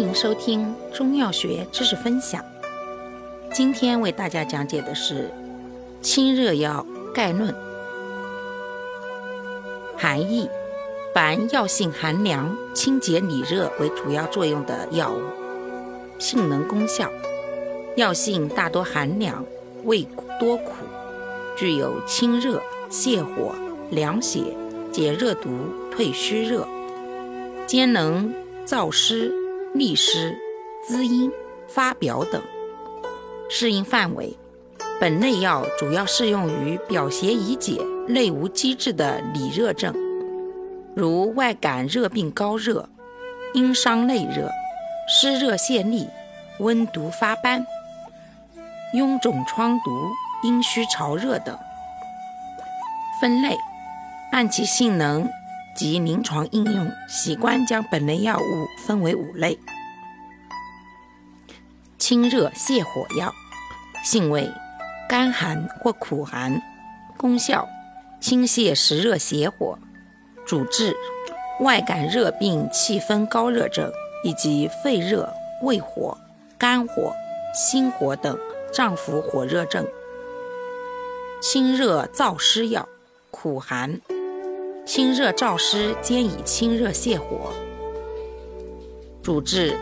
欢迎收听中药学知识分享。今天为大家讲解的是清热药概论。含义：凡药性寒凉、清洁理热为主要作用的药物，性能功效：药性大多寒凉，味多苦，具有清热、泻火、凉血、解热毒、退虚热，兼能燥湿。利湿、滋阴、发表等。适应范围：本类药主要适用于表邪已解、内无积滞的里热症，如外感热病高热、阴伤内热、湿热泄痢、温毒发斑、痈肿疮毒、阴虚潮热等。分类：按其性能。及临床应用习惯，将本类药物分为五类：清热泻火药，性味甘寒或苦寒，功效清泻实热邪火，主治外感热病气分高热症以及肺热、胃火、肝火、心火等脏腑火热症。清热燥湿药，苦寒。清热燥湿兼以清热泻火，主治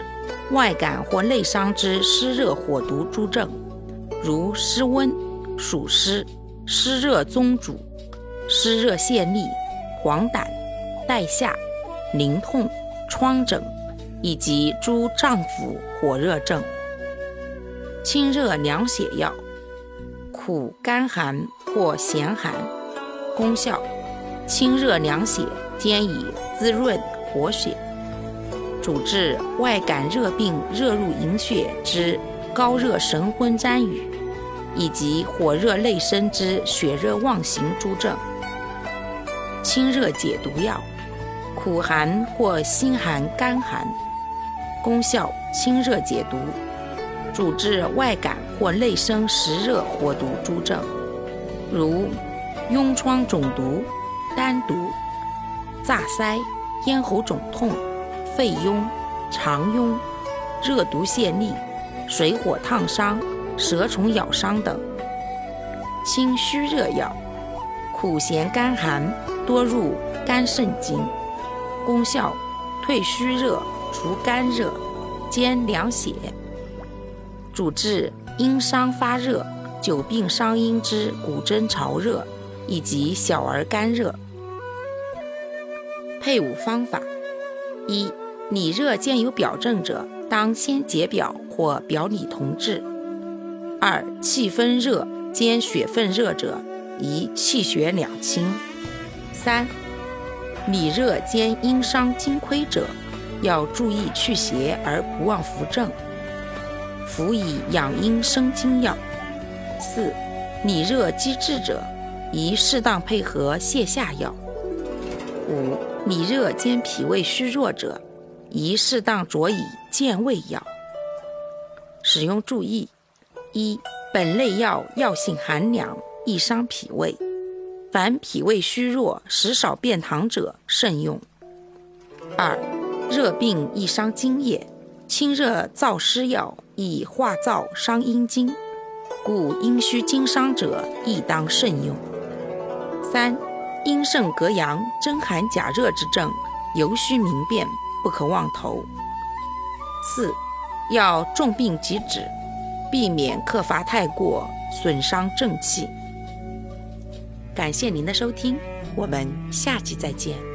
外感或内伤之湿热火毒诸症，如湿温、暑湿、湿热中主、湿热泄痢、黄疸、带下、淋痛、疮疹，以及诸脏腑火热症。清热凉血药，苦甘寒或咸寒，功效。清热凉血，兼以滋润活血，主治外感热病热入营血之高热神昏沾雨，以及火热内生之血热妄行诸症。清热解毒药，苦寒或辛寒干寒，功效清热解毒，主治外感或内生实热火毒诸症，如痈疮肿毒。丹毒、炸腮、咽喉肿痛、肺痈、肠痈、热毒泻痢、水火烫伤、蛇虫咬伤等。清虚热药，苦咸甘寒，多入肝肾经，功效退虚热、除肝热、兼凉血，主治阴伤发热、久病伤阴之骨蒸潮热以及小儿干热。配伍方法：一、里热兼有表证者，当先解表或表里同治；二、气分热兼血分热者，宜气血两清；三、里热兼阴伤精亏者，要注意去邪而不忘扶正，辅以养阴生津药；四、里热积滞者，宜适当配合泻下药；五。里热兼脾胃虚弱者，宜适当佐以健胃药。使用注意：一、本类药药性寒凉，易伤脾胃，凡脾胃虚弱、食少便溏者慎用。二、热病易伤津液，清热燥湿药易化燥伤阴津，故阴虚经伤者亦当慎用。三、阴盛格阳、真寒假热之症，尤需明辨，不可妄投。四，要重病即止，避免克伐太过，损伤正气。感谢您的收听，我们下期再见。